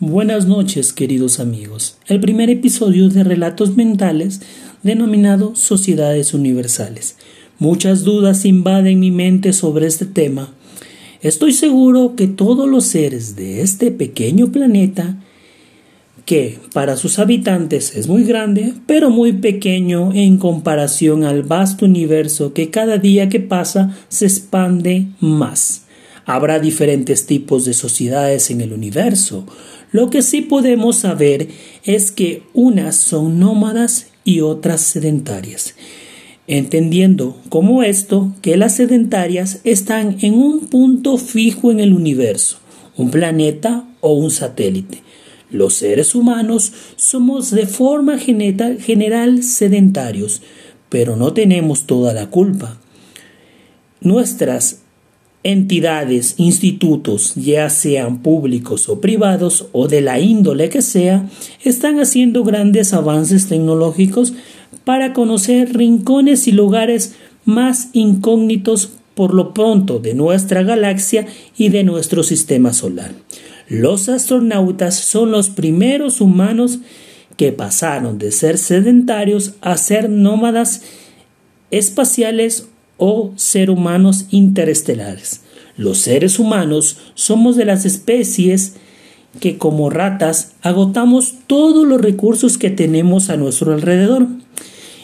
Buenas noches, queridos amigos. El primer episodio de Relatos Mentales, denominado Sociedades Universales. Muchas dudas invaden mi mente sobre este tema. Estoy seguro que todos los seres de este pequeño planeta, que para sus habitantes es muy grande, pero muy pequeño en comparación al vasto universo que cada día que pasa se expande más. Habrá diferentes tipos de sociedades en el universo. Lo que sí podemos saber es que unas son nómadas y otras sedentarias. Entendiendo como esto que las sedentarias están en un punto fijo en el universo, un planeta o un satélite. Los seres humanos somos de forma general sedentarios, pero no tenemos toda la culpa. Nuestras entidades, institutos, ya sean públicos o privados o de la índole que sea, están haciendo grandes avances tecnológicos para conocer rincones y lugares más incógnitos por lo pronto de nuestra galaxia y de nuestro sistema solar. Los astronautas son los primeros humanos que pasaron de ser sedentarios a ser nómadas espaciales o ser humanos interestelares. Los seres humanos somos de las especies que como ratas agotamos todos los recursos que tenemos a nuestro alrededor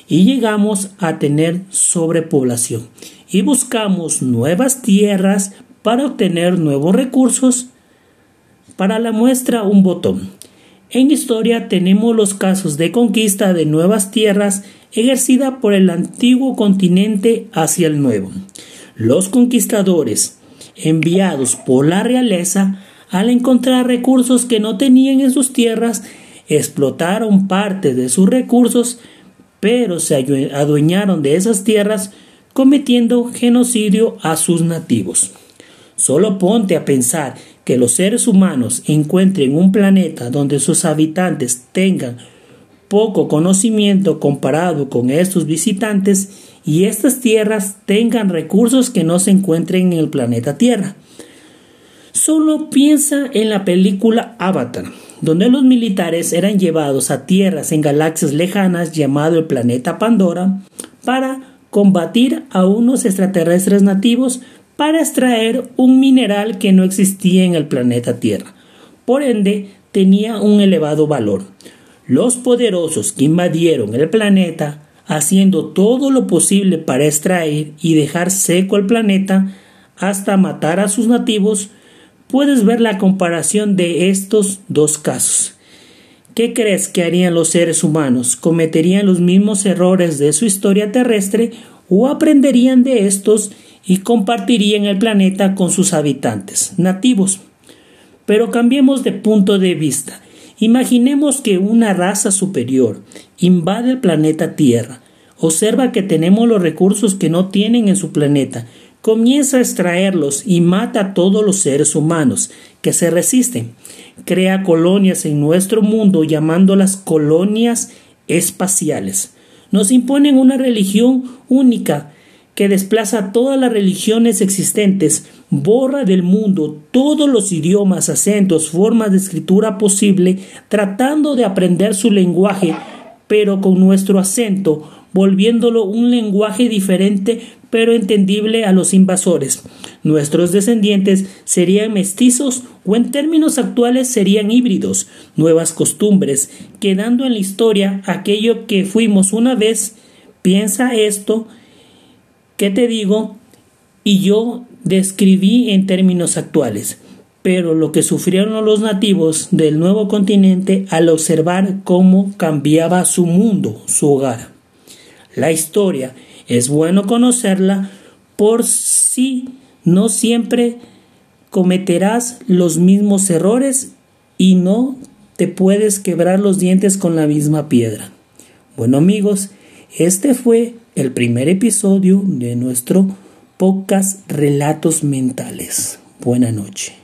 y llegamos a tener sobrepoblación y buscamos nuevas tierras para obtener nuevos recursos. Para la muestra un botón. En historia tenemos los casos de conquista de nuevas tierras ejercida por el antiguo continente hacia el nuevo. Los conquistadores, enviados por la realeza, al encontrar recursos que no tenían en sus tierras, explotaron parte de sus recursos, pero se adueñaron de esas tierras cometiendo genocidio a sus nativos. Solo ponte a pensar que los seres humanos encuentren un planeta donde sus habitantes tengan poco conocimiento comparado con estos visitantes y estas tierras tengan recursos que no se encuentren en el planeta Tierra. Solo piensa en la película Avatar, donde los militares eran llevados a tierras en galaxias lejanas llamado el planeta Pandora para combatir a unos extraterrestres nativos para extraer un mineral que no existía en el planeta Tierra. Por ende, tenía un elevado valor. Los poderosos que invadieron el planeta, haciendo todo lo posible para extraer y dejar seco el planeta hasta matar a sus nativos, puedes ver la comparación de estos dos casos. ¿Qué crees que harían los seres humanos? ¿Cometerían los mismos errores de su historia terrestre o aprenderían de estos y compartirían el planeta con sus habitantes nativos. Pero cambiemos de punto de vista. Imaginemos que una raza superior invade el planeta Tierra, observa que tenemos los recursos que no tienen en su planeta, comienza a extraerlos y mata a todos los seres humanos que se resisten. Crea colonias en nuestro mundo llamándolas colonias espaciales. Nos imponen una religión única que desplaza todas las religiones existentes, borra del mundo todos los idiomas, acentos, formas de escritura posible, tratando de aprender su lenguaje, pero con nuestro acento, volviéndolo un lenguaje diferente pero entendible a los invasores. Nuestros descendientes serían mestizos o en términos actuales serían híbridos, nuevas costumbres, quedando en la historia aquello que fuimos una vez. Piensa esto ¿Qué te digo? Y yo describí en términos actuales, pero lo que sufrieron los nativos del nuevo continente al observar cómo cambiaba su mundo, su hogar. La historia es bueno conocerla por si no siempre cometerás los mismos errores y no te puedes quebrar los dientes con la misma piedra. Bueno amigos, este fue el primer episodio de nuestro podcast Relatos Mentales. Buena noche.